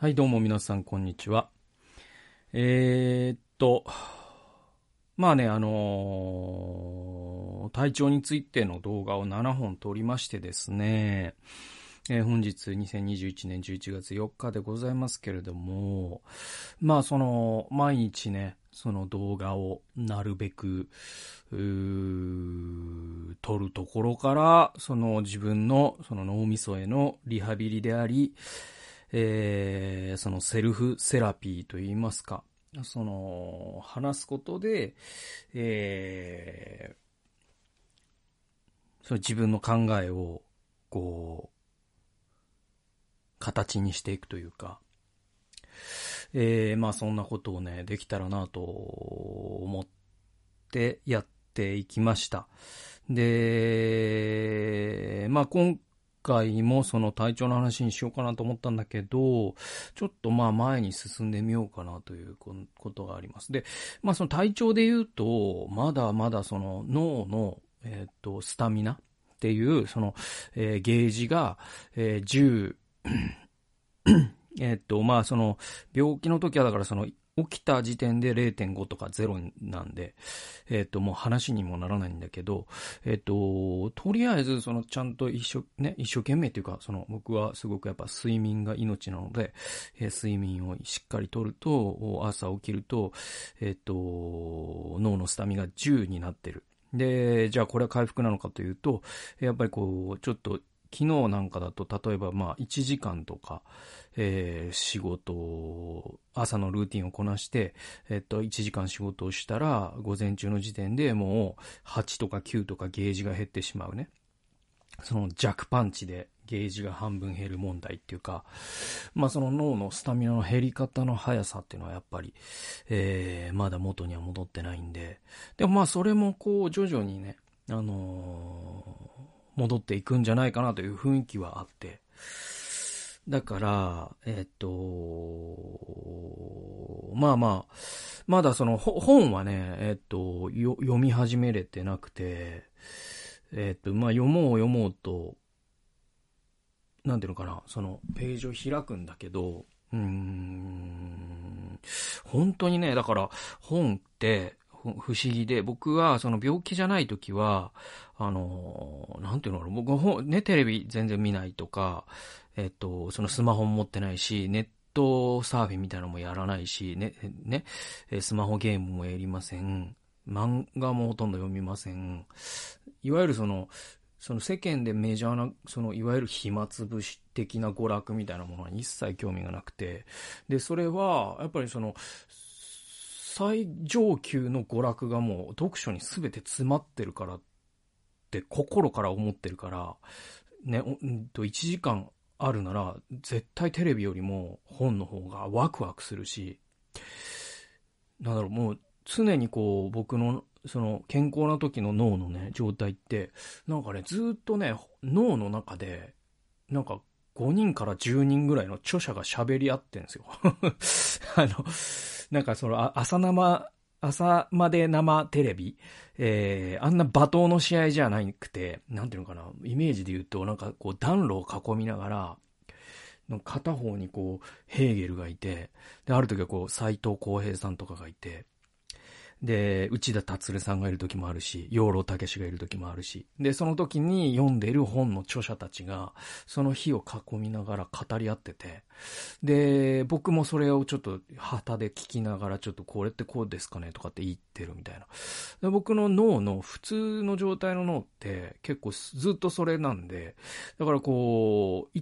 はい、どうも皆さん、こんにちは。えー、っと、まあね、あのー、体調についての動画を7本撮りましてですね、えー、本日2021年11月4日でございますけれども、まあその、毎日ね、その動画をなるべく、撮るところから、その自分のその脳みそへのリハビリであり、えー、そのセルフセラピーといいますか、その、話すことで、えー、その自分の考えを、こう、形にしていくというか、えー、まあそんなことをね、できたらなと思ってやっていきました。で、まあ今回もその体調の話にしようかなと思ったんだけど、ちょっとまあ前に進んでみようかなということがあります。で、まあその体調で言うと、まだまだその脳の、えっ、と、スタミナっていう、その、えー、ゲージが、えー、10、えっと、まあその、病気の時はだからその、起きた時点で0.5とか0なんで、えっ、と、もう話にもならないんだけど、えっ、と、とりあえず、その、ちゃんと一生、ね、一生懸命っていうか、その、僕はすごくやっぱ睡眠が命なので、え、睡眠をしっかりとると、朝起きると、えっ、と、脳のスタミが10になってる。で、じゃあこれは回復なのかというと、やっぱりこう、ちょっと昨日なんかだと、例えばまあ1時間とか、えー、仕事を、朝のルーティンをこなして、えっと、1時間仕事をしたら、午前中の時点でもう8とか9とかゲージが減ってしまうね。その弱パンチでゲージが半分減る問題っていうか、まあその脳のスタミナの減り方の速さっていうのはやっぱり、えー、まだ元には戻ってないんで、でもまあそれもこう徐々にね、あの戻っていくんじゃないかなという雰囲気はあって。だから、えっと、まあまあ、まだその本はね、えっと、読み始めれてなくて、えっと、まあ読もう読もうと、なんていうのかな、そのページを開くんだけど、うーん、本当にね、だから本って不思議で、僕はその病気じゃない時は、あの、なんていうのかな僕ね、テレビ全然見ないとか、えっと、そのスマホも持ってないし、ネットサーフィンみたいなのもやらないし、ね、ね、スマホゲームもやりません。漫画もほとんど読みません。いわゆるその、その世間でメジャーな、そのいわゆる暇つぶし的な娯楽みたいなものは一切興味がなくて、で、それは、やっぱりその、最上級の娯楽がもう読書に全て詰まってるからって心から思ってるから、ね、うんと1時間あるなら、絶対テレビよりも本の方がワクワクするし、なんだろう、もう常にこう僕のその健康な時の脳のね、状態って、なんかね、ずっとね、脳の中で、なんか5人から10人ぐらいの著者が喋り合ってんですよ。あの、なんかその朝生朝まで生テレビ、えー、あんな罵倒の試合じゃなくて、なんていうのかな、イメージで言うと、なんかこう暖炉を囲みながら、片方にこう、ヘーゲルがいて、で、ある時はこう、斎藤浩平さんとかがいて、で、内田達さんがいる時もあるし、養老武がいる時もあるし、で、その時に読んでいる本の著者たちが、その日を囲みながら語り合ってて、で、僕もそれをちょっと旗で聞きながら、ちょっとこれってこうですかねとかって言ってるみたいな。で僕の脳の普通の状態の脳って結構ずっとそれなんで、だからこう、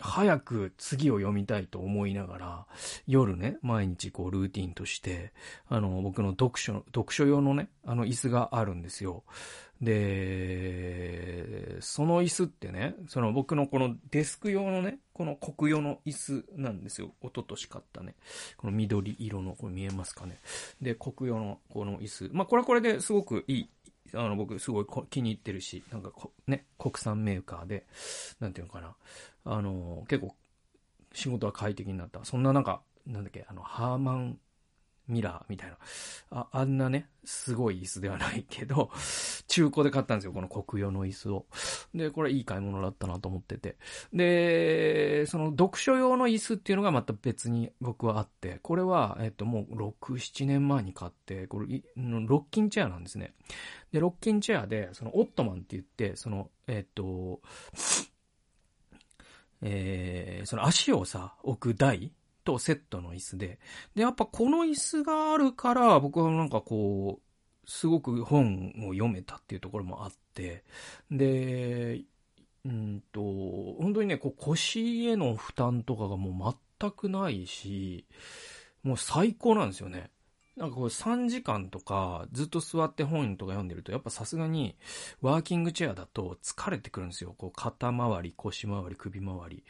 早く次を読みたいと思いながら、夜ね、毎日こうルーティンとして、あの、僕の読書、読書用のね、あの椅子があるんですよ。で、その椅子ってね、その僕のこのデスク用のね、この国用の椅子なんですよ。一昨年買ったね。この緑色の、これ見えますかね。で、国用のこの椅子。まあ、これはこれですごくいいあの、僕すごい気に入ってるし、なんかね、国産メーカーで、なんていうのかな。あの、結構、仕事は快適になった。そんななんか、なんだっけ、あの、ハーマン、ミラーみたいな。あ、あんなね、すごい椅子ではないけど、中古で買ったんですよ、この国用の椅子を。で、これいい買い物だったなと思ってて。で、その読書用の椅子っていうのがまた別に僕はあって、これは、えっと、もう6、7年前に買って、これ、ロッキンチェアなんですね。で、ロッキンチェアで、そのオットマンって言って、その、えっと、えー、その足をさ、置く台とセットの椅子で、で、やっぱこの椅子があるから、僕はなんかこう、すごく本を読めたっていうところもあって、で、うんと、本当にね、こう腰への負担とかがもう全くないし、もう最高なんですよね。なんかこう3時間とかずっと座って本とか読んでるとやっぱさすがにワーキングチェアだと疲れてくるんですよ。こう肩周り、腰回り、首回り。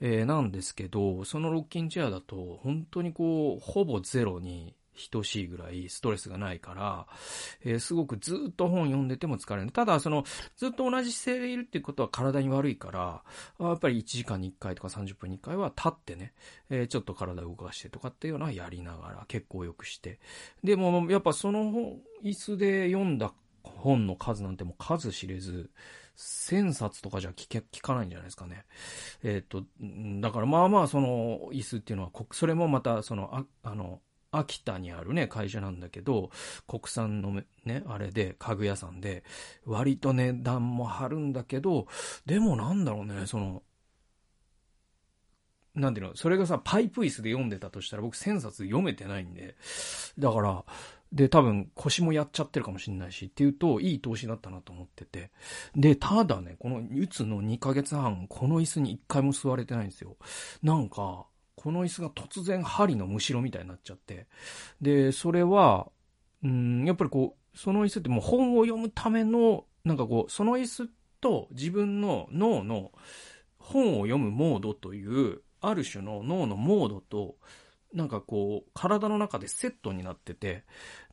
えー、なんですけど、そのロッキンチェアだと本当にこうほぼゼロに等しいぐらいストレスがないから、えー、すごくずっと本読んでても疲れる。ただ、その、ずっと同じ姿勢でいるっていうことは体に悪いから、やっぱり1時間に1回とか30分に1回は立ってね、えー、ちょっと体を動かしてとかっていうのはやりながら結構よくして。でも、やっぱその椅子で読んだ本の数なんてもう数知れず、1000冊とかじゃ聞け、聞かないんじゃないですかね。えっ、と、だからまあまあその椅子っていうのは、それもまたその、ああの、秋田にあるね、会社なんだけど、国産のね、あれで、家具屋さんで、割と値段も張るんだけど、でもなんだろうね、その、なんていうの、それがさ、パイプ椅子で読んでたとしたら僕1000冊読めてないんで、だから、で、多分腰もやっちゃってるかもしんないし、っていうと、いい投資だったなと思ってて。で、ただね、この、うつの2ヶ月半、この椅子に1回も座れてないんですよ。なんか、この椅子が突然針のむしろみたいになっちゃって。で、それは、うん、やっぱりこう、その椅子ってもう本を読むための、なんかこう、その椅子と自分の脳の本を読むモードという、ある種の脳のモードと、なんかこう、体の中でセットになってて、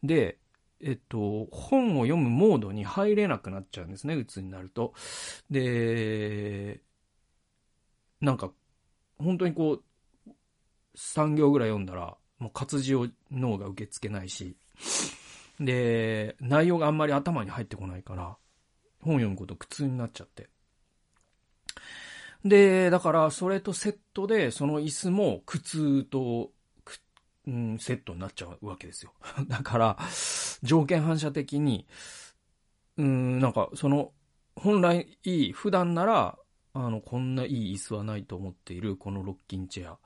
で、えっと、本を読むモードに入れなくなっちゃうんですね、鬱になると。で、なんか、本当にこう、3行ぐらい読んだら、もう活字を脳が受け付けないし、で、内容があんまり頭に入ってこないから、本読むこと苦痛になっちゃって。で、だからそれとセットで、その椅子も苦痛と、うん、セットになっちゃうわけですよ。だから、条件反射的に、うん、なんかその、本来いい、普段なら、あの、こんないい椅子はないと思っている、このロッキンチェア。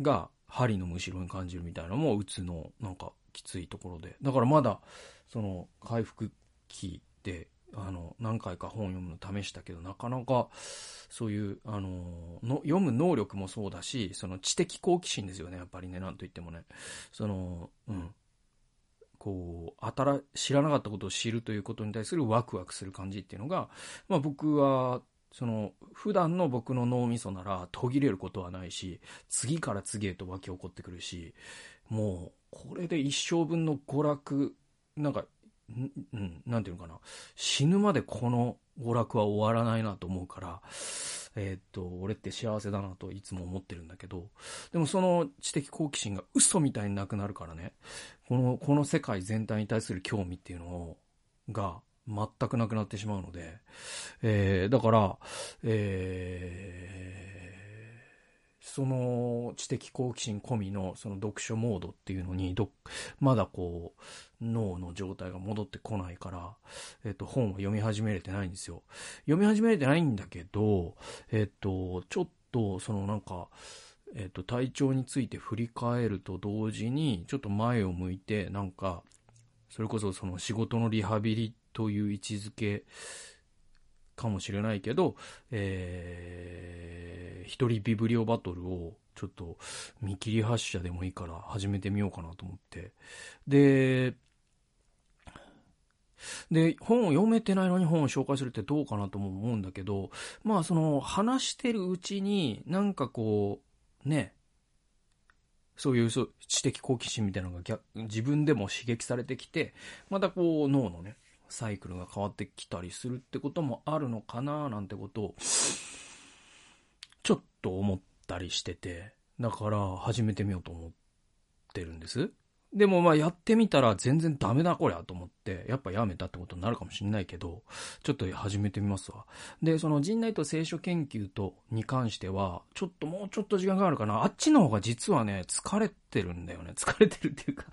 が針のむしろに感じるみたいなのもうつのなんかきついところで。だからまだその回復期であの何回か本読むの試したけどなかなかそういうあのの読む能力もそうだしその知的好奇心ですよねやっぱりねなんと言ってもねそのうんこう、新、知らなかったことを知るということに対するワクワクする感じっていうのが、まあ僕はその、普段の僕の脳みそなら途切れることはないし、次から次へと湧き起こってくるし、もう、これで一生分の娯楽、なんか、うん、なんていうのかな。死ぬまでこの娯楽は終わらないなと思うから、えー、っと、俺って幸せだなといつも思ってるんだけど、でもその知的好奇心が嘘みたいになくなるからね、この、この世界全体に対する興味っていうのを、が、全くなくなってしまうので、えー、だから、えー、その知的好奇心込みのその読書モードっていうのにど、まだこう、脳の状態が戻ってこないから、えっ、と、本を読み始めれてないんですよ。読み始めれてないんだけど、えっ、と、ちょっと、そのなんか、えっ、と、体調について振り返ると同時に、ちょっと前を向いて、なんか、それこそその仕事のリハビリという位置づけかもしれないけど、えー、一人ビブリオバトルをちょっと見切り発車でもいいから始めてみようかなと思って。で、で、本を読めてないのに本を紹介するってどうかなとも思うんだけど、まあその話してるうちになんかこう、ね、そういうそう知的好奇心みたいなのが自分でも刺激されてきて、またこう脳のね、サイクルが変わってきたりするってこともあるのかななんてことを、ちょっと思ったりしてて、だから始めてみようと思ってるんです。でもまあやってみたら全然ダメだこりゃと思って、やっぱやめたってことになるかもしれないけど、ちょっと始めてみますわ。で、その陣内と聖書研究とに関しては、ちょっともうちょっと時間があるかな。あっちの方が実はね、疲れてるんだよね。疲れてるっていうか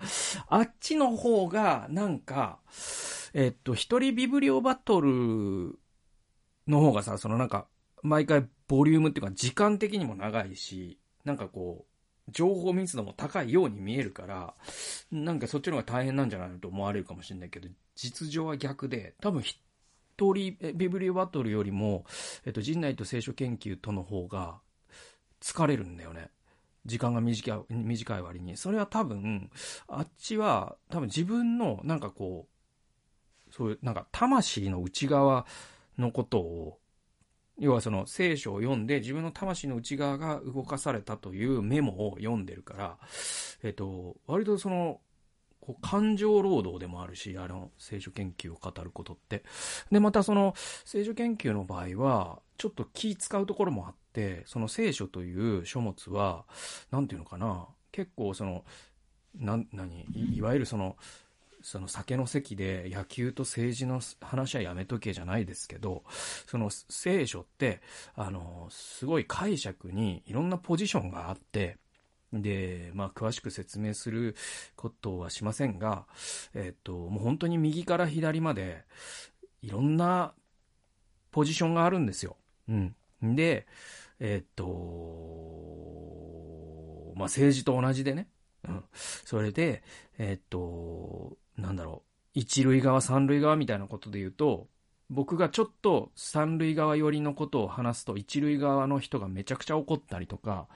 あっちの方がなんか、えっと、一人ビブリオバトルの方がさ、そのなんか、毎回ボリュームっていうか時間的にも長いし、なんかこう、情報密度も高いように見えるから、なんかそっちの方が大変なんじゃないのと思われるかもしれないけど、実情は逆で、多分一人、ビブリオバトルよりも、えっと、人内と聖書研究との方が疲れるんだよね。時間が短い、短い割に。それは多分、あっちは多分自分のなんかこう、そういうなんか魂の内側のことを要はその聖書を読んで自分の魂の内側が動かされたというメモを読んでるから、えっと、割とその、感情労働でもあるし、あの、聖書研究を語ることって。で、またその、聖書研究の場合は、ちょっと気使うところもあって、その聖書という書物は、なんていうのかな、結構その、な、何い、いわゆるその、その酒の席で野球と政治の話はやめとけじゃないですけど、その聖書って、あの、すごい解釈にいろんなポジションがあって、で、まあ、詳しく説明することはしませんが、えっと、もう本当に右から左まで、いろんなポジションがあるんですよ。うん。で、えっと、まあ、政治と同じでね。うん。それで、えっと、なんだろう、一塁側、三塁側みたいなことで言うと、僕がちょっと三塁側寄りのことを話すと、一塁側の人がめちゃくちゃ怒ったりとか、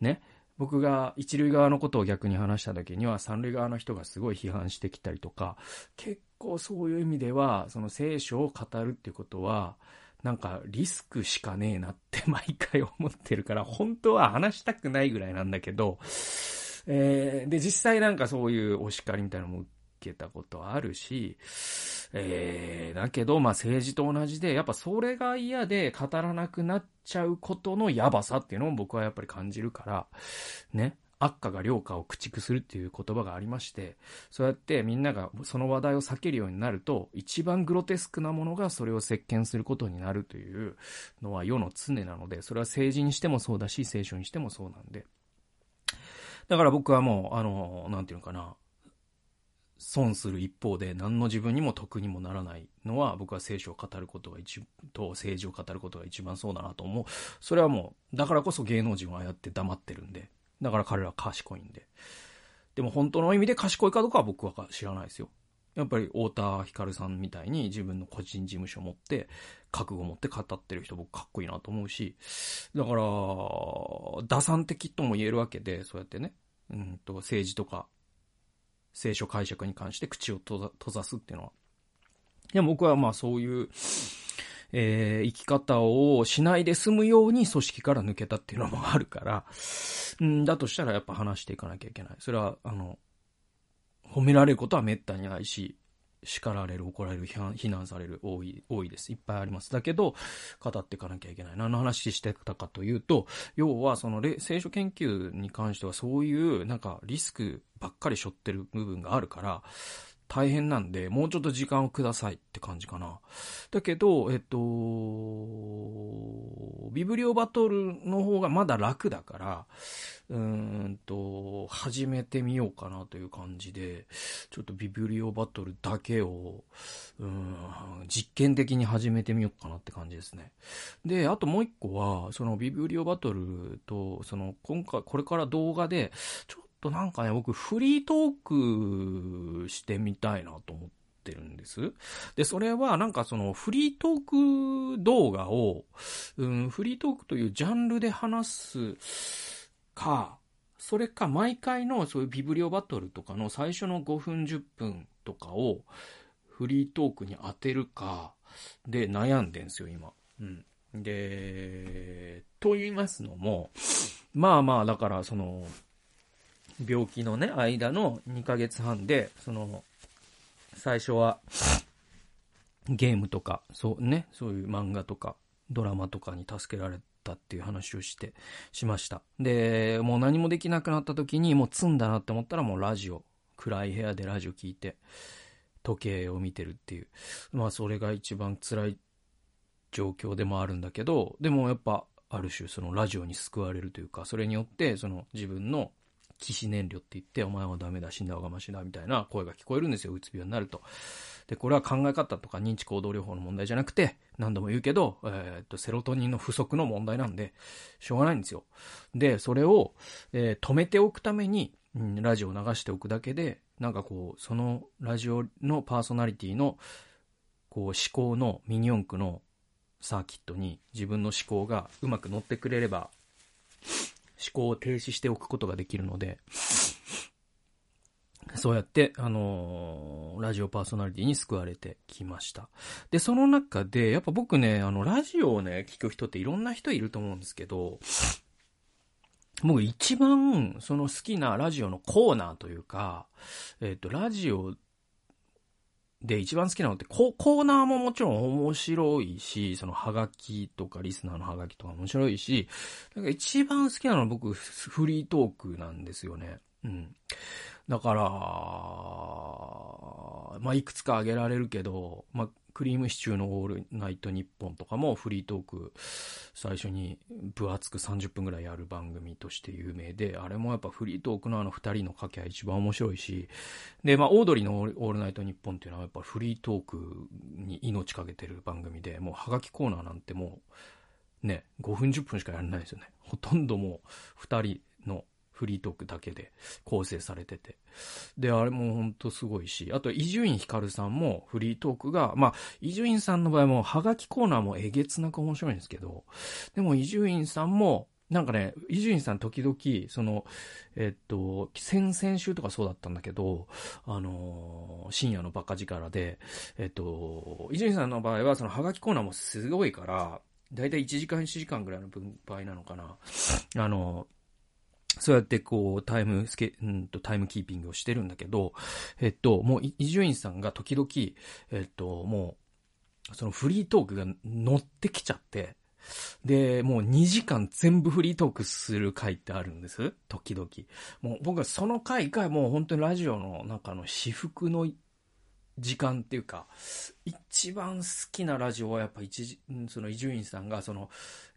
ね、僕が一塁側のことを逆に話した時には三塁側の人がすごい批判してきたりとか、結構そういう意味では、その聖書を語るっていうことは、なんかリスクしかねえなって毎回思ってるから、本当は話したくないぐらいなんだけど、えー、で、実際なんかそういうお叱りみたいなのもけたことあるし、えー、だけど、まあ政治と同じで、やっぱそれが嫌で語らなくなっちゃうことのやばさっていうのを僕はやっぱり感じるから、ね。悪化が良化を駆逐するっていう言葉がありまして、そうやってみんながその話題を避けるようになると、一番グロテスクなものがそれを席巻することになるというのは世の常なので、それは政治にしてもそうだし、聖書にしてもそうなんで。だから僕はもう、あの、なんていうのかな、損する一方で何の自分にも得にもならないのは僕は聖書を語ることが一と政治を語ることが一番そうだなと思う。それはもう、だからこそ芸能人はああやって黙ってるんで。だから彼らは賢いんで。でも本当の意味で賢いかどうかは僕は知らないですよ。やっぱり太田光さんみたいに自分の個人事務所を持って、覚悟を持って語ってる人僕かっこいいなと思うし、だから、打算的とも言えるわけで、そうやってね、うんと政治とか聖書解釈に関して口を閉ざすっていうのは。いや、僕はまあそういう、えー、生き方をしないで済むように組織から抜けたっていうのもあるから、んだとしたらやっぱ話していかなきゃいけない。それは、あの、褒められることは滅多にないし、叱られる、怒られる、非難される、多い、多いです。いっぱいあります。だけど、語っていかなきゃいけない。何の話してたかというと、要は、その、聖書研究に関しては、そういう、なんか、リスクばっかり背負ってる部分があるから、大変なんで、もうちょっと時間をくださいって感じかな。だけど、えっと、ビブリオバトルの方がまだ楽だから、うんと、始めてみようかなという感じで、ちょっとビブリオバトルだけを、うん、実験的に始めてみようかなって感じですね。で、あともう一個は、そのビブリオバトルと、その今回、これから動画で、ちょとなんかね、僕フリートークしてみたいなと思ってるんです。で、それはなんかそのフリートーク動画を、うん、フリートークというジャンルで話すか、それか毎回のそういうビブリオバトルとかの最初の5分10分とかをフリートークに当てるかで悩んでんすよ、今。うん。で、と言いますのも、まあまあ、だからその、病気のね、間の2ヶ月半で、その、最初は、ゲームとか、そうね、そういう漫画とか、ドラマとかに助けられたっていう話をして、しました。で、もう何もできなくなった時に、もう積んだなって思ったらもうラジオ、暗い部屋でラジオ聞いて、時計を見てるっていう。まあそれが一番辛い状況でもあるんだけど、でもやっぱある種そのラジオに救われるというか、それによってその自分の起死燃料って言って、お前はダメだ、死んだ方がましだ、みたいな声が聞こえるんですよ、うつ病になると。で、これは考え方とか認知行動療法の問題じゃなくて、何度も言うけど、えー、っと、セロトニンの不足の問題なんで、しょうがないんですよ。で、それを、えー、止めておくために、うん、ラジオを流しておくだけで、なんかこう、そのラジオのパーソナリティの、こう、思考のミニ四駆のサーキットに自分の思考がうまく乗ってくれれば、思考を停止しておくことができるので、そうやって、あのー、ラジオパーソナリティに救われてきました。で、その中で、やっぱ僕ね、あの、ラジオをね、聞く人っていろんな人いると思うんですけど、僕一番、その好きなラジオのコーナーというか、えっ、ー、と、ラジオで一番好きなのってコ、コーナーももちろん面白いし、そのハガキとかリスナーのハガキとか面白いし、なんか一番好きなのは僕、フリートークなんですよね。うん。だから、まあ、いくつか挙げられるけど、まあ、クリームシチューのオールナイトニッポンとかもフリートーク最初に分厚く30分ぐらいやる番組として有名で、あれもやっぱフリートークのあの二人の掛け合い一番面白いし、で、まあ、オードリーのオールナイトニッポンっていうのはやっぱフリートークに命かけてる番組で、もうハガキコーナーなんてもう、ね、5分10分しかやらないですよね。ほとんどもう二人のフリートークだけで構成されてて。で、あれもほんとすごいし、あと、伊集院光さんもフリートークが、まあ、伊集院さんの場合も、ハガキコーナーもえげつなく面白いんですけど、でも伊集院さんも、なんかね、伊集院さん時々、その、えっと、先々週とかそうだったんだけど、あのー、深夜のバカ力で、えっと、伊集院さんの場合は、そのハガキコーナーもすごいから、だいたい1時間1時間ぐらいの分配なのかな。あのそうやってこう、タイムスケ、うんと、タイムキーピングをしてるんだけど、えっと、もう、伊集院さんが時々、えっと、もう、そのフリートークが乗ってきちゃって、で、もう2時間全部フリートークする回ってあるんです。時々。もう僕はその回がもう本当にラジオの中の私服の時間っていうか、一番好きなラジオはやっぱ一、その伊集院さんがその、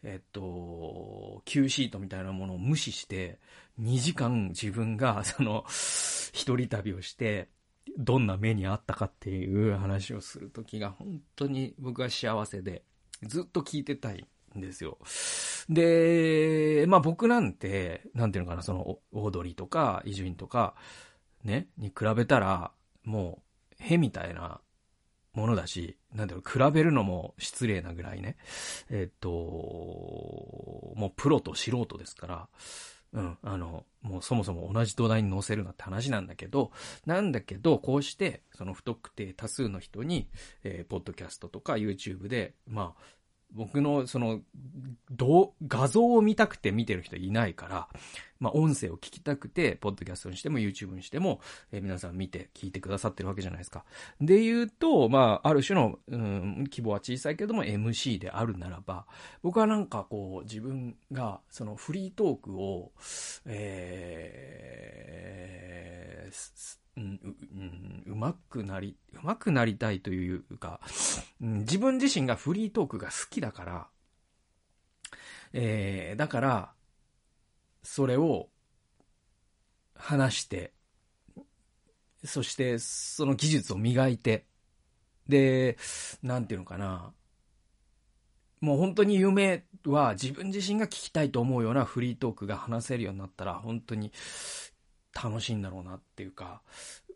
えっと、Q シートみたいなものを無視して、2時間自分がその、一人旅をして、どんな目にあったかっていう話をするときが本当に僕は幸せで、ずっと聞いてたいんですよ。で、まあ僕なんて、なんていうのかな、その、オードリーとか、伊集院とか、ね、に比べたら、もう、へみたいなものだし、なんだろう、比べるのも失礼なぐらいね。えっと、もうプロと素人ですから、うん、あの、もうそもそも同じ土台に乗せるなって話なんだけど、なんだけど、こうして、その不特定多数の人に、えー、ポッドキャストとか YouTube で、まあ、僕のその、どう、画像を見たくて見てる人いないから、まあ音声を聞きたくて、ポッドキャストにしても YouTube にしても、えー、皆さん見て聞いてくださってるわけじゃないですか。で言うと、まあある種の、うん、規模は小さいけども MC であるならば、僕はなんかこう自分がそのフリートークを、えー、うん、う、まくなり、うまくなりたいというか、うん、自分自身がフリートークが好きだから、えー、だから、それを話して、そしてその技術を磨いて、で、なんていうのかな、もう本当に夢は自分自身が聞きたいと思うようなフリートークが話せるようになったら、本当に楽しいんだろうなっていうか、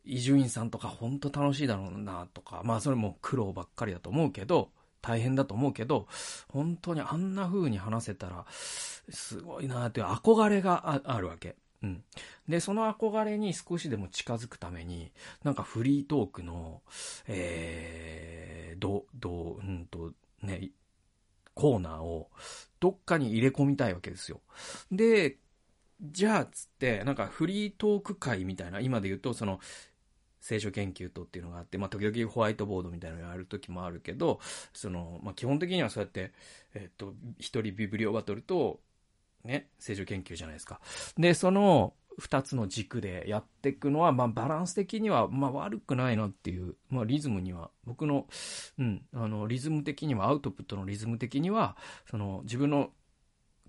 伊集院さんとか本当楽しいだろうなとか、まあそれも苦労ばっかりだと思うけど、大変だと思うけど、本当にあんな風に話せたら、すごいなっていう憧れがあるわけ。うん。で、その憧れに少しでも近づくために、なんかフリートークの、えー、ど、ど、うんと、ね、コーナーをどっかに入れ込みたいわけですよ。で、じゃあ、つって、なんかフリートーク会みたいな、今で言うと、その、聖書研究とっていうのがあって、まあ、時々ホワイトボードみたいなのやる時もあるけど、その、まあ、基本的にはそうやって、えっと、一人ビブリオバトルと、ね、聖書研究じゃないですか。で、その、二つの軸でやっていくのは、まあ、バランス的には、まあ、悪くないなっていう、まあ、リズムには、僕の、うん、あの、リズム的には、アウトプットのリズム的には、その、自分の、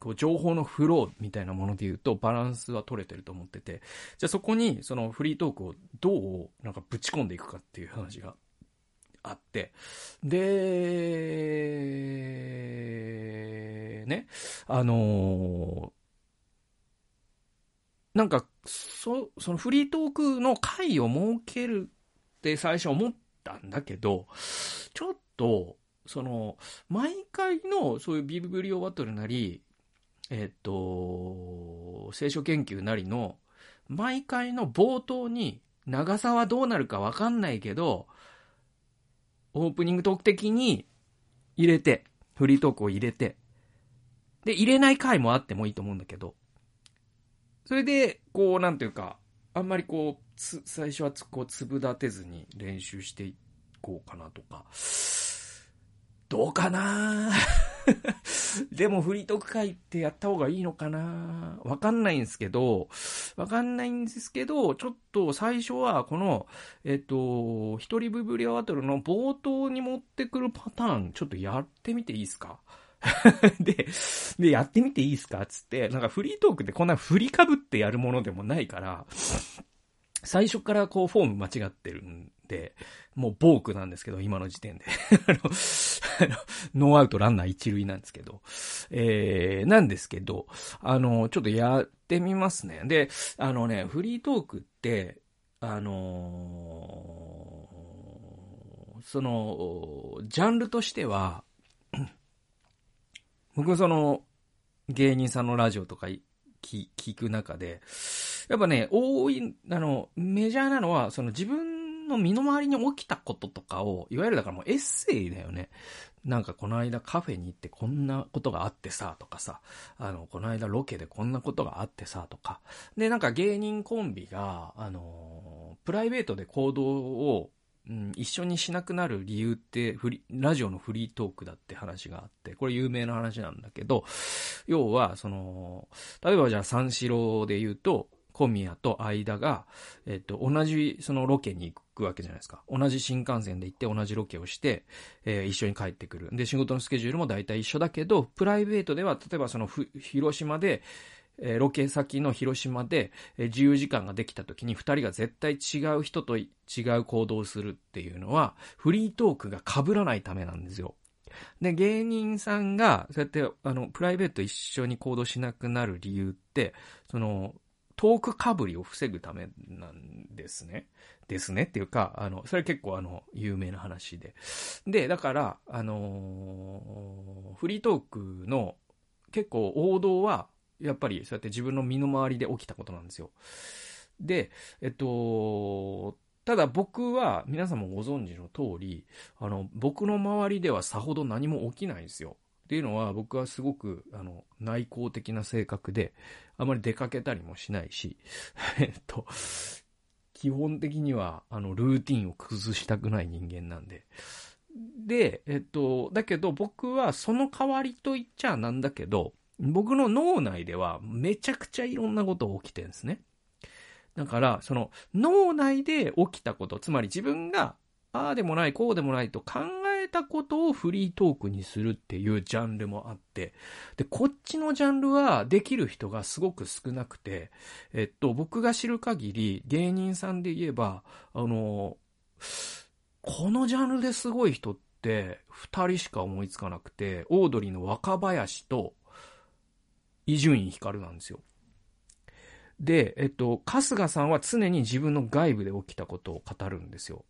こう、情報のフローみたいなもので言うと、バランスは取れてると思ってて、じゃあそこに、その、フリートークをどう、なんか、ぶち込んでいくかっていう話があって、で、ね、あのーなんか、そ、そのフリートークの回を設けるって最初思ったんだけど、ちょっと、その、毎回のそういうビブリオバトルなり、えっと、聖書研究なりの、毎回の冒頭に、長さはどうなるかわかんないけど、オープニングトーク的に入れて、フリートークを入れて、で、入れない回もあってもいいと思うんだけど、それで、こう、なんていうか、あんまりこう、つ、最初はつ、こう、粒立てずに練習していこうかなとか。どうかな でもフリートーク会ってやった方がいいのかな。わかんないんですけど、わかんないんですけど、ちょっと最初はこの、えっと、一人ブブリアバトルの冒頭に持ってくるパターン、ちょっとやってみていいですか？で、で、やってみていいですか？つって、なんかフリートークってこんな振りかぶってやるものでもないから、最初からこうフォーム間違ってるんで、もうボークなんですけど、今の時点で あの。ノーアウトランナー一塁なんですけど。えー、なんですけど、あの、ちょっとやってみますね。で、あのね、フリートークって、あのー、その、ジャンルとしては、僕その、芸人さんのラジオとか聞く中で、やっぱね、多い、あの、メジャーなのは、その自分の身の回りに起きたこととかを、いわゆるだからもうエッセイだよね。なんかこの間カフェに行ってこんなことがあってさ、とかさ、あの、この間ロケでこんなことがあってさ、とか。で、なんか芸人コンビが、あの、プライベートで行動をうん、一緒にしなくなる理由ってフリ、ラジオのフリートークだって話があって、これ有名な話なんだけど、要は、その、例えばじゃあ三四郎で言うと、小宮と間が、えっと、同じそのロケに行くわけじゃないですか。同じ新幹線で行って同じロケをして、えー、一緒に帰ってくる。で、仕事のスケジュールも大体一緒だけど、プライベートでは、例えばその広島で、えー、ロケ先の広島で、えー、自由時間ができた時に二人が絶対違う人と違う行動をするっていうのは、フリートークが被らないためなんですよ。で、芸人さんが、そうやって、あの、プライベート一緒に行動しなくなる理由って、その、トークかぶりを防ぐためなんですね。ですねっていうか、あの、それ結構あの、有名な話で。で、だから、あのー、フリートークの結構王道は、やっぱりそうやって自分の身の回りで起きたことなんですよ。で、えっと、ただ僕は皆さんもご存知の通り、あの、僕の周りではさほど何も起きないんですよ。っていうのは僕はすごく、あの、内向的な性格で、あまり出かけたりもしないし、えっと、基本的には、あの、ルーティンを崩したくない人間なんで。で、えっと、だけど僕はその代わりと言っちゃなんだけど、僕の脳内ではめちゃくちゃいろんなことが起きてるんですね。だから、その脳内で起きたこと、つまり自分がああでもない、こうでもないと考たことをフリートークにするっていうジャンルもあって、で、こっちのジャンルはできる人がすごく少なくて、えっと、僕が知る限り芸人さんで言えば、あの、このジャンルですごい人って二人しか思いつかなくて、オードリーの若林と伊集院光なんですよ。で、えっと、春日さんは常に自分の外部で起きたことを語るんですよ。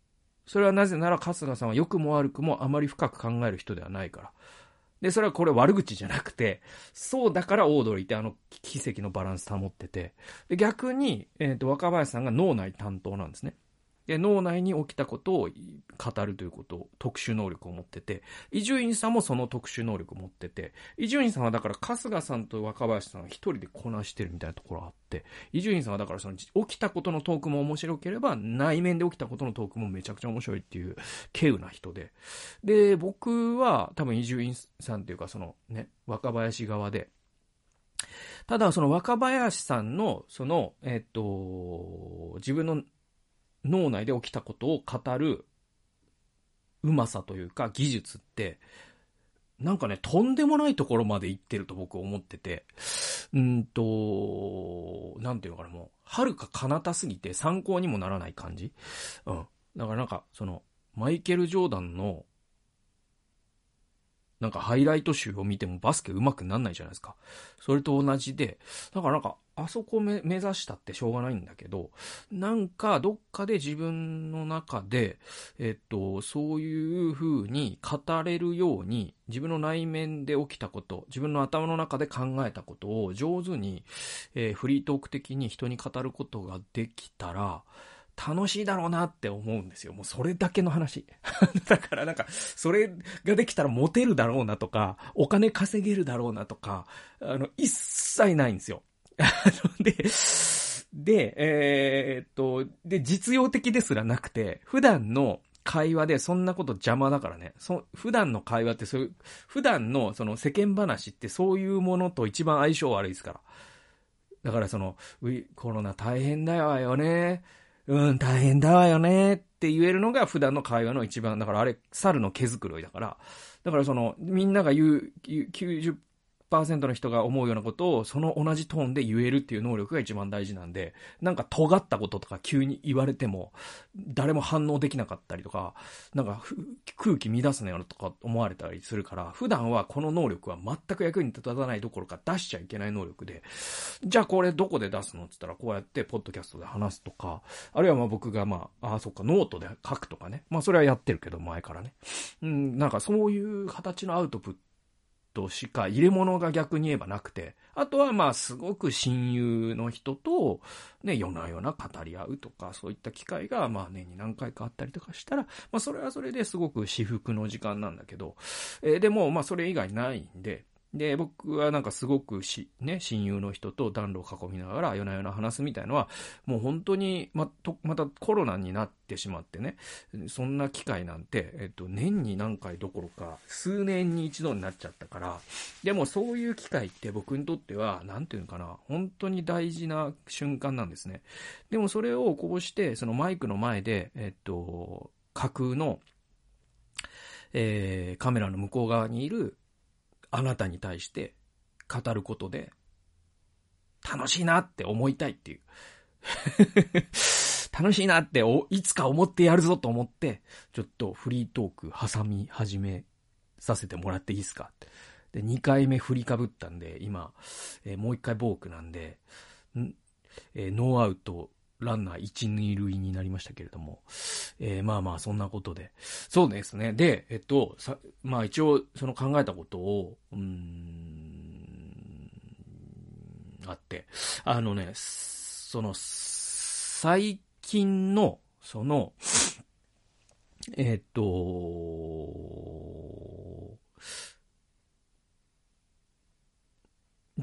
それはなぜなら春日さんは良くも悪くもあまり深く考える人ではないから。で、それはこれ悪口じゃなくて、そうだからオードリーってあの奇跡のバランス保ってて、で逆に、えっ、と、若林さんが脳内担当なんですね。で、脳内に起きたことを語るということ、特殊能力を持ってて、伊集院さんもその特殊能力を持ってて、伊集院さんはだから春日さんと若林さんは一人でこなしてるみたいなところあって、伊集院さんはだからその起きたことのトークも面白ければ、内面で起きたことのトークもめちゃくちゃ面白いっていう、稀有な人で。で、僕は多分伊集院さんっていうかそのね、若林側で、ただ、その若林さんの、その、えっと、自分の脳内で起きたことを語るうまさというか技術って、なんかね、とんでもないところまで行ってると僕思ってて、うんと、なんていうのかな、もう、はるか彼方すぎて参考にもならない感じうん。だからなんか、その、マイケル・ジョーダンのなんかハイライト集を見てもバスケ上手くなんないじゃないですか。それと同じで、だからなんか、あそこ目指したってしょうがないんだけど、なんかどっかで自分の中で、えっと、そういう風に語れるように、自分の内面で起きたこと、自分の頭の中で考えたことを上手に、えー、フリートーク的に人に語ることができたら、楽しいだろうなって思うんですよ。もうそれだけの話。だからなんか、それができたらモテるだろうなとか、お金稼げるだろうなとか、あの、一切ないんですよ。で、で、えー、っと、で、実用的ですらなくて、普段の会話でそんなこと邪魔だからね。そ普段の会話ってそういう、普段のその世間話ってそういうものと一番相性悪いですから。だからその、コロナ大変だよね。うん、大変だわよねって言えるのが普段の会話の一番、だからあれ、猿の毛づくろいだから、だからその、みんなが言う、90の人が思うようなことを、その同じトーンで言えるっていう能力が一番大事なんで、なんか尖ったこととか急に言われても、誰も反応できなかったりとか、なんか空気乱すなよとか思われたりするから、普段はこの能力は全く役に立たないどころか出しちゃいけない能力で、じゃあこれどこで出すのって言ったら、こうやってポッドキャストで話すとか、あるいはまあ僕がまあ、ああ、そっか、ノートで書くとかね。まあそれはやってるけど、前からね。うん、なんかそういう形のアウトプットとしか入れ物が逆に言えばなくて、あとはまあすごく親友の人とね、夜な夜な語り合うとか、そういった機会がまあ年に何回かあったりとかしたら、まあそれはそれですごく私服の時間なんだけど、えー、でもまあそれ以外ないんで、で、僕はなんかすごくし、ね、親友の人と暖炉を囲みながら夜な夜な話すみたいのは、もう本当に、ま、と、またコロナになってしまってね、そんな機会なんて、えっと、年に何回どころか、数年に一度になっちゃったから、でもそういう機会って僕にとっては、なんていうのかな、本当に大事な瞬間なんですね。でもそれをこうして、そのマイクの前で、えっと、架空の、えー、カメラの向こう側にいるあなたに対して語ることで、楽しいなって思いたいっていう。楽しいなっていつか思ってやるぞと思って、ちょっとフリートーク挟み始めさせてもらっていいですか？で、2回目振りかぶったんで、今、えー、もう1回ボークなんで、ん？えー、ノーアウトランナー1、2塁になりましたけれども、えー、まあまあ、そんなことで。そうですね。で、えっと、さ、まあ一応、その考えたことを、うん、あって、あのね、その、最近の、その、えっと、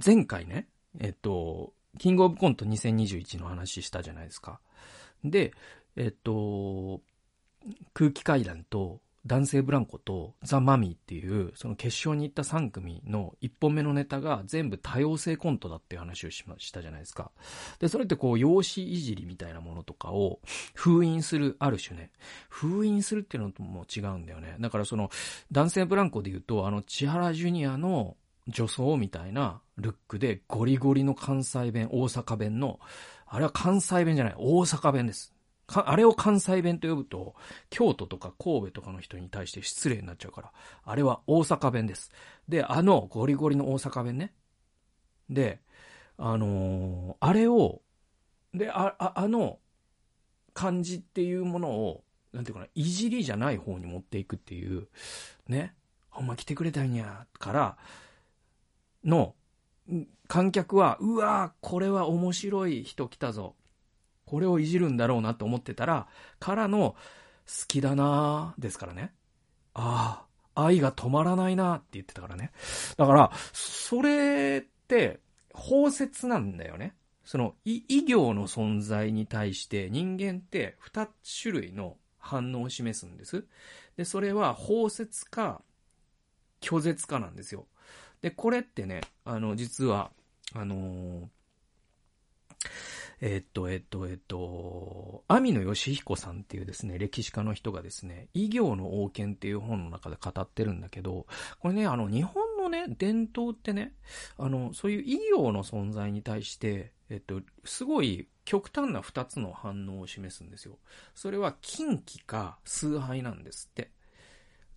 前回ね、えっと、キングオブコント2021の話したじゃないですか。で、えっと、空気階段と男性ブランコとザ・マミーっていう、その決勝に行った3組の1本目のネタが全部多様性コントだっていう話をしましたじゃないですか。で、それってこう、容姿いじりみたいなものとかを封印する、ある種ね。封印するっていうのとも違うんだよね。だからその、男性ブランコで言うと、あの、千原ジュニアの女装みたいなルックでゴリゴリの関西弁、大阪弁の、あれは関西弁じゃない、大阪弁です。あれを関西弁と呼ぶと、京都とか神戸とかの人に対して失礼になっちゃうから、あれは大阪弁です。で、あのゴリゴリの大阪弁ね。で、あのー、あれを、で、あ、ああの感じっていうものを、なんていうかな、いじりじゃない方に持っていくっていう、ね。ほんま来てくれたんや、から、の観客は、うわこれは面白い人来たぞ。これをいじるんだろうなと思ってたら、からの、好きだなですからね。ああ、愛が止まらないなって言ってたからね。だから、それって、包摂なんだよね。その、異行の存在に対して人間って二種類の反応を示すんです。で、それは包摂か拒絶かなんですよ。で、これってね、あの、実は、あのー、えっと、えっと、えっと、網野義彦さんっていうですね、歴史家の人がですね、異行の王権っていう本の中で語ってるんだけど、これね、あの、日本のね、伝統ってね、あの、そういう異行の存在に対して、えっと、すごい極端な二つの反応を示すんですよ。それは近畿か崇拝なんですって。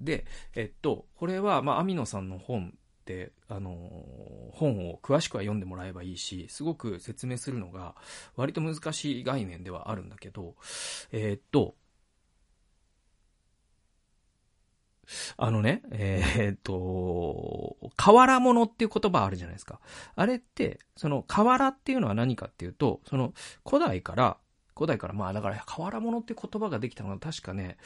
で、えっと、これは、まあ、網野さんの本、あの本を詳しくは読んでもらえばいいし、すごく説明するのが割と難しい概念ではあるんだけど、えー、っと、あのね、えー、っと、河原物っていう言葉あるじゃないですか。あれって、その河原っていうのは何かっていうと、その古代から、古代からまあだから河原物って言葉ができたのが確かね、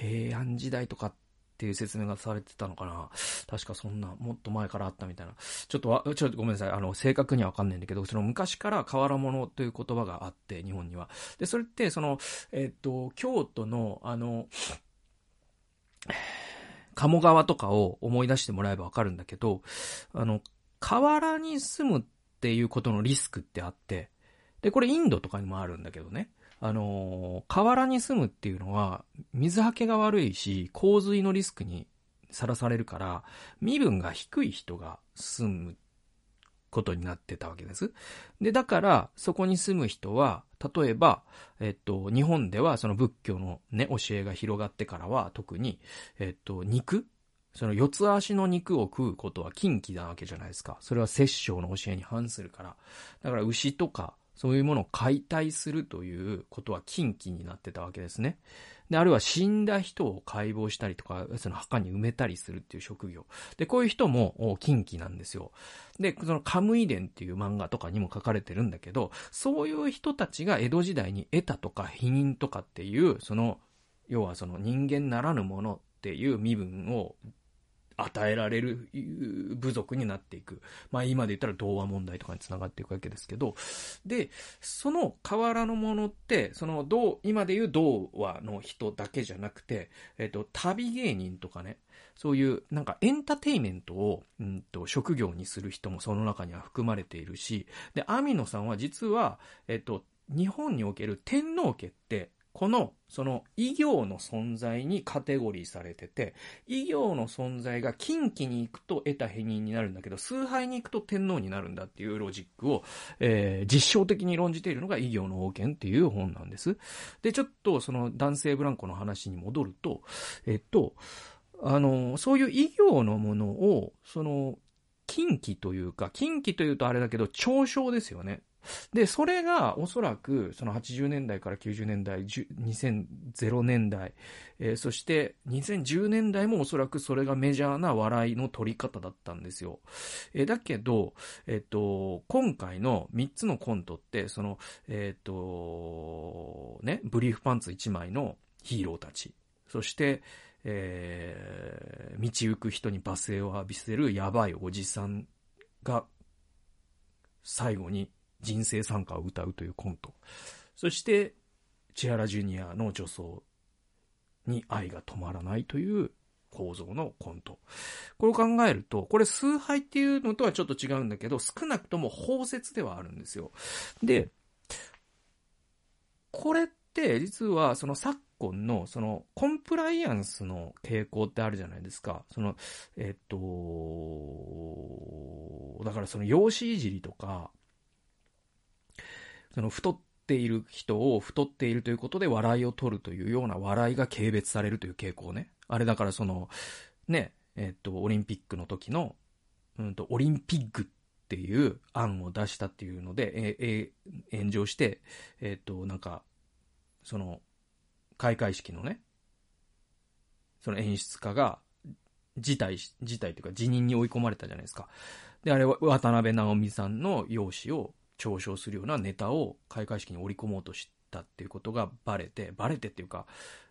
平安時代とかっていう説明がされてたのかな確かそんな、もっと前からあったみたいな。ちょっとわ、ちょっとごめんなさい。あの、正確にはわかんないんだけど、その昔から河原物という言葉があって、日本には。で、それって、その、えっ、と、京都の、あの、鴨川とかを思い出してもらえばわかるんだけど、あの、河原に住むっていうことのリスクってあって、で、これインドとかにもあるんだけどね。あの河原に住むっていうのは、水はけが悪いし、洪水のリスクにさらされるから、身分が低い人が住むことになってたわけです。で、だから、そこに住む人は、例えば、えっと、日本ではその仏教のね、教えが広がってからは、特に、えっと、肉その四つ足の肉を食うことは禁忌なわけじゃないですか。それは摂政の教えに反するから。だから牛とかそういうものを解体するということは禁忌になってたわけですね。で、あるいは死んだ人を解剖したりとか、その墓に埋めたりするっていう職業。で、こういう人も禁忌なんですよ。で、そのカムイ伝っていう漫画とかにも書かれてるんだけど、そういう人たちが江戸時代に得たとか否認とかっていう、その、要はその人間ならぬものっていう身分を与えられる部族になっていく。まあ今で言ったら童話問題とかにつながっていくわけですけど、で、その河原のものって、その童、今で言う童話の人だけじゃなくて、えっと、旅芸人とかね、そういうなんかエンターテイメントを、うんと、職業にする人もその中には含まれているし、で、網野さんは実は、えっと、日本における天皇家って、この、その、異行の存在にカテゴリーされてて、異行の存在が近畿に行くと得た否認になるんだけど、崇拝に行くと天皇になるんだっていうロジックを、えー、実証的に論じているのが異行の王権っていう本なんです。で、ちょっとその男性ブランコの話に戻ると、えっと、あの、そういう異行のものを、その、近畿というか、近畿というとあれだけど、嘲笑ですよね。で、それがおそらくその80年代から90年代、2000年代、えー、そして2010年代もおそらくそれがメジャーな笑いの取り方だったんですよ。えー、だけど、えっ、ー、と、今回の3つのコントって、その、えっ、と、ね、ブリーフパンツ1枚のヒーローたち、そして、え、道行く人に罵声を浴びせるやばいおじさんが、最後に人生参加を歌うというコント。そして、千原ジュニアの女装に愛が止まらないという構造のコント。これを考えると、これ崇拝っていうのとはちょっと違うんだけど、少なくとも包摂ではあるんですよ。で、これって実はその昨今のそのコンプライアンスの傾向ってあるじゃないですか。その、えっと、だからその容姿いじりとか、その太っている人を太っているということで笑いを取るというような笑いが軽蔑されるという傾向ね。あれだからその、ね、えっと、オリンピックの時の、うんと、オリンピックっていう案を出したっていうので、え、え、炎上して、えっと、なんか、その、開会式のね、その演出家が、辞退し、辞退というか辞任に追い込まれたじゃないですか。で、あれは渡辺直美さんの容姿を嘲笑するようなネタを開会式に織り込もうとしたっていうことがバレて、バレてっていうか、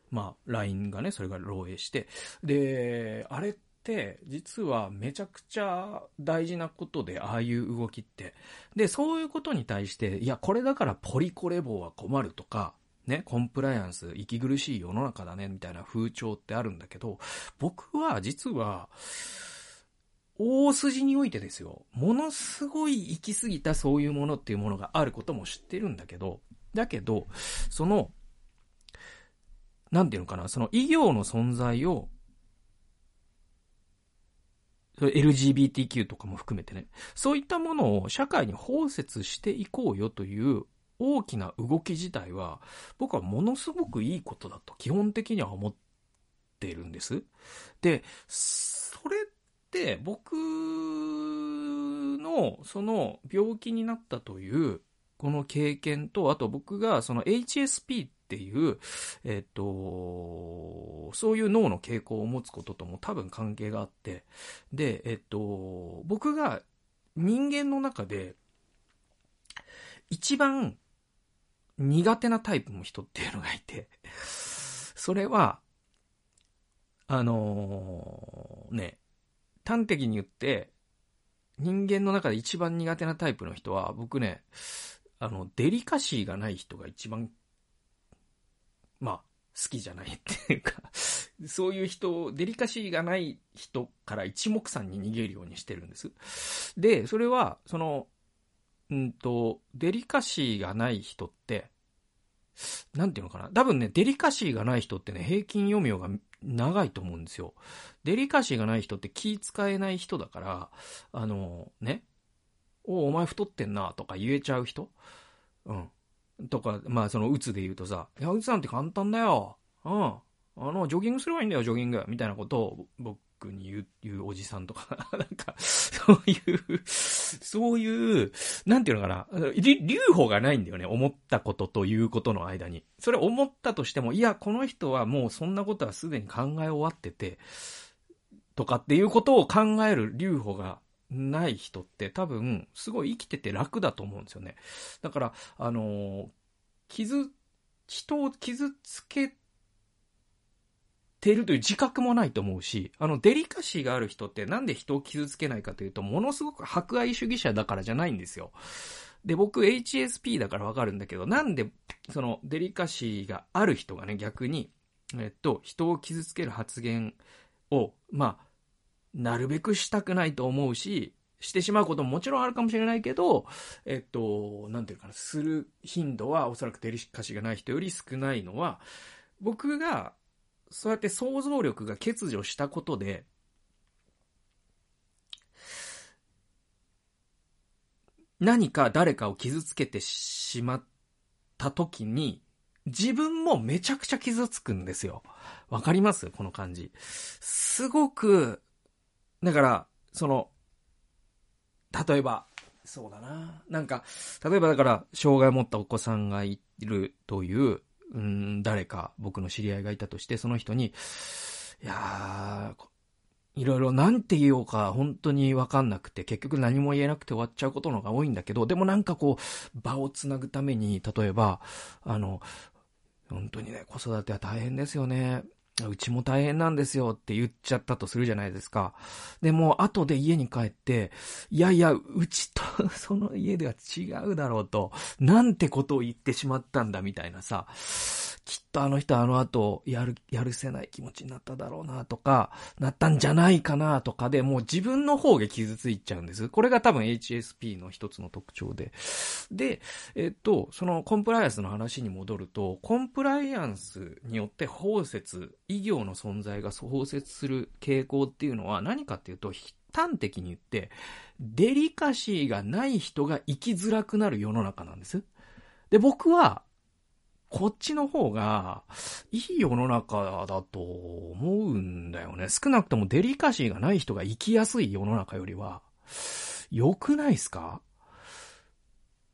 まあ、LINE がね、それが漏洩して、で、あれって、実はめちゃくちゃ大事なことで、ああいう動きって。で、そういうことに対して、いや、これだからポリコレ棒は困るとか、ね、コンプライアンス、息苦しい世の中だね、みたいな風潮ってあるんだけど、僕は実は、大筋においてですよ、ものすごい行き過ぎたそういうものっていうものがあることも知ってるんだけど、だけど、その、なんていうのかな、その医療の存在を、LGBTQ とかも含めてね、そういったものを社会に包摂していこうよという大きな動き自体は、僕はものすごくいいことだと基本的には思っているんです。で、それって僕のその病気になったというこの経験と、あと僕がその HSP っていう、えっと、そういう脳の傾向を持つこととも多分関係があって、で、えっと、僕が人間の中で一番苦手なタイプの人っていうのがいて、それは、あのー、ね、端的に言って、人間の中で一番苦手なタイプの人は、僕ね、あの、デリカシーがない人が一番、まあ、好きじゃないっていうかそういう人を、デリカシーがない人から一目散に逃げるようにしてるんです。で、それは、その、うんと、デリカシーがない人って、なんていうのかな。多分ね、デリカシーがない人ってね、平均余命が長いと思うんですよ。デリカシーがない人って気使えない人だから、あの、ね、おお前太ってんなとか言えちゃう人？うん。とか、まあその、うつで言うとさ、いや、うつなんて簡単だよ。うん。あの、ジョギングすればいいんだよ、ジョギング。みたいなことを僕に言う、言うおじさんとか、なんか、そういう、そういう、なんていうのかな、留保がないんだよね、思ったことということの間に。それ思ったとしても、いや、この人はもうそんなことはすでに考え終わってて、とかっていうことを考える留保がない人って多分、すごい生きてて楽だと思うんですよね。だから、あの、傷、人を傷つけてるという自覚もないと思うし、あの、デリカシーがある人ってなんで人を傷つけないかというと、ものすごく博愛主義者だからじゃないんですよ。で、僕 HSP だからわかるんだけど、なんで、その、デリカシーがある人がね、逆に、えっと、人を傷つける発言を、まあ、なるべくしたくないと思うし、してしまうことももちろんあるかもしれないけど、えっと、なんていうかな、する頻度はおそらくデリカシーがない人より少ないのは、僕がそうやって想像力が欠如したことで、何か誰かを傷つけてしまった時に、自分もめちゃくちゃ傷つくんですよ。わかります？この感じ。すごく、だから、その、例えば、そうだな。なんか、例えばだから、障害を持ったお子さんがいるといううん、誰か僕の知り合いがいたとして、その人に、いやー、いろいろなんて言おうか本当にわかんなくて、結局何も言えなくて終わっちゃうことの方が多いんだけど、でもなんかこう、場をつなぐために、例えば、あの、本当にね、子育ては大変ですよね。うちも大変なんですよって言っちゃったとするじゃないですか。でも、後で家に帰って、いやいや、うちと その家では違うだろうと、なんてことを言ってしまったんだみたいなさ、きっとあの人あの後、やる、やるせない気持ちになっただろうなとか、なったんじゃないかなとかで、もう自分の方が傷ついちゃうんです。これが多分 HSP の一つの特徴で。で、えっと、そのコンプライアンスの話に戻ると、コンプライアンスによって包摂、医療の存在が包摂する傾向っていうのは何かっていうと、端的に言って、デリカシーがない人が生きづらくなる世の中なんです。で、僕は、こっちの方が、いい世の中だと思うんだよね。少なくともデリカシーがない人が生きやすい世の中よりは、良くないっすか？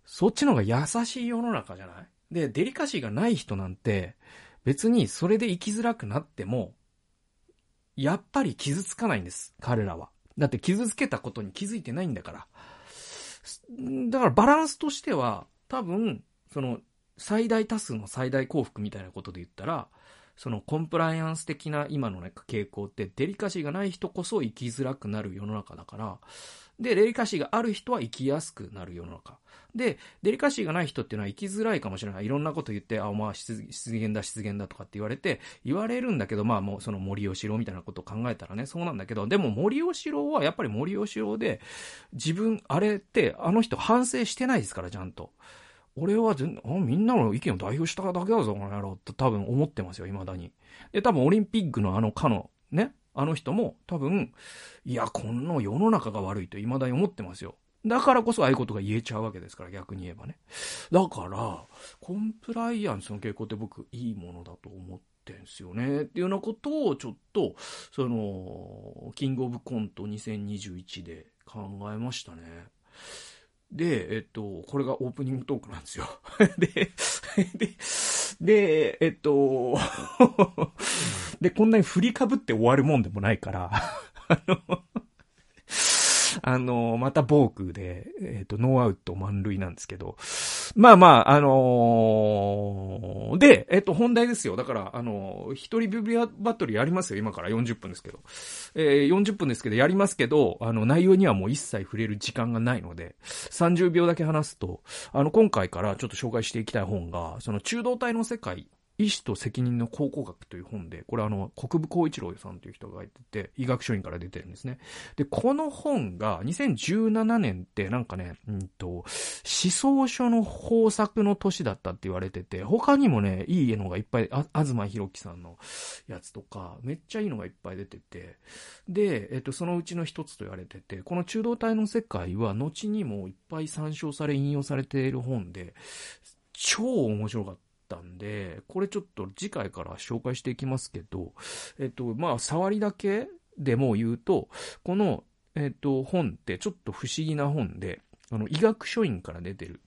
そっちの方が優しい世の中じゃない？で、デリカシーがない人なんて、別にそれで生きづらくなっても、やっぱり傷つかないんです。彼らは。だって傷つけたことに気づいてないんだから。だからバランスとしては、多分、その、最大多数の最大幸福みたいなことで言ったら、そのコンプライアンス的な今のね、傾向ってデリカシーがない人こそ生きづらくなる世の中だから、で、デリカシーがある人は生きやすくなる世の中。で、デリカシーがない人っていうのは生きづらいかもしれない。いろんなこと言って、あ、まあ、失言だ、失言だとかって言われて、言われるんだけど、まあもうその森吉郎みたいなことを考えたらね、そうなんだけど、でも森吉郎はやっぱり森吉郎で、自分、あれって、あの人反省してないですから、ちゃんと。俺は全あみんなの意見を代表しただけだぞ、この野郎って多分思ってますよ、未だに。で、多分オリンピックのあのかの、ね、あの人も多分、いや、この世の中が悪いと未だに思ってますよ。だからこそああいうことが言えちゃうわけですから、逆に言えばね。だから、コンプライアンスの傾向って僕いいものだと思ってんすよね。っていうようなことをちょっと、その、キングオブコント2021で考えましたね。で、えっと、これがオープニングトークなんですよ。で、で、で、えっと、で、こんなに振りかぶって終わるもんでもないから、あの、あの、またボークで、えっ、ー、と、ノーアウト満塁なんですけど、まあまあ、あのー、で、えっ、ー、と、本題ですよ。だから、あの一人ビブリアバトルやりますよ。今から40分ですけど。えー、40分ですけど、やりますけど、あの、内容にはもう一切触れる時間がないので、30秒だけ話すと、あの、今回からちょっと紹介していきたい本が、その中道体の世界医師と責任の考古学という本で、これあの、国分光一郎さんという人が書いてて、医学書院から出てるんですね。で、この本が2017年ってなんかね、うんと、思想書の豊作の年だったって言われてて、他にもね、いいのがいっぱい、あ、東博樹さんのやつとか、めっちゃいいのがいっぱい出てて、で、えっと、そのうちの一つと言われてて、この中道体の世界は後にもいっぱい参照され引用されている本で、超面白かった。ったんで、これちょっと次回から紹介していきますけど、えっと、まあ、触りだけでも言うと、この、えっと、本ってちょっと不思議な本で、あの、医学書院から出てる。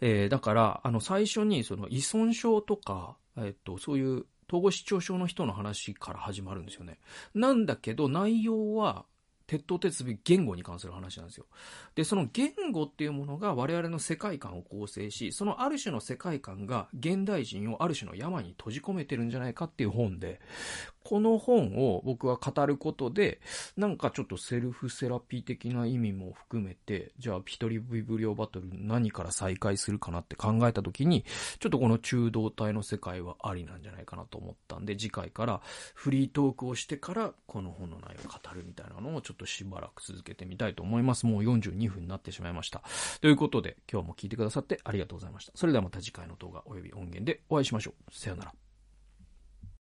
えー、だから、あの、最初にその依存症とか、えっと、そういう統合失調症の人の話から始まるんですよね。なんだけど、内容は、鉄頭鉄尾言語に関する話なんですよ。で、その言語っていうものが我々の世界観を構成し、そのある種の世界観が現代人をある種の山に閉じ込めてるんじゃないかっていう本で、この本を僕は語ることで、なんかちょっとセルフセラピー的な意味も含めて、じゃあ一人ビブリオバトル何から再開するかなって考えた時に、ちょっとこの中道体の世界はありなんじゃないかなと思ったんで、次回からフリートークをしてからこの本の内容を語るみたいなのをちょっとしばらく続けてみたいと思います。もう42分になってしまいました。ということで、今日も聞いてくださってありがとうございました。それではまた次回の動画及び音源でお会いしましょう。さよなら。